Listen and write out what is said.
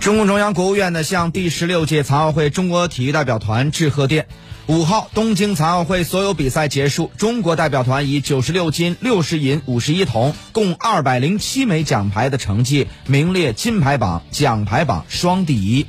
中共中央国务院呢向第十六届残奥会中国体育代表团致贺电。五号东京残奥会所有比赛结束中国代表团以九十六金六十银五十一铜共二百零七枚奖牌的成绩名列金牌榜奖牌榜双第一。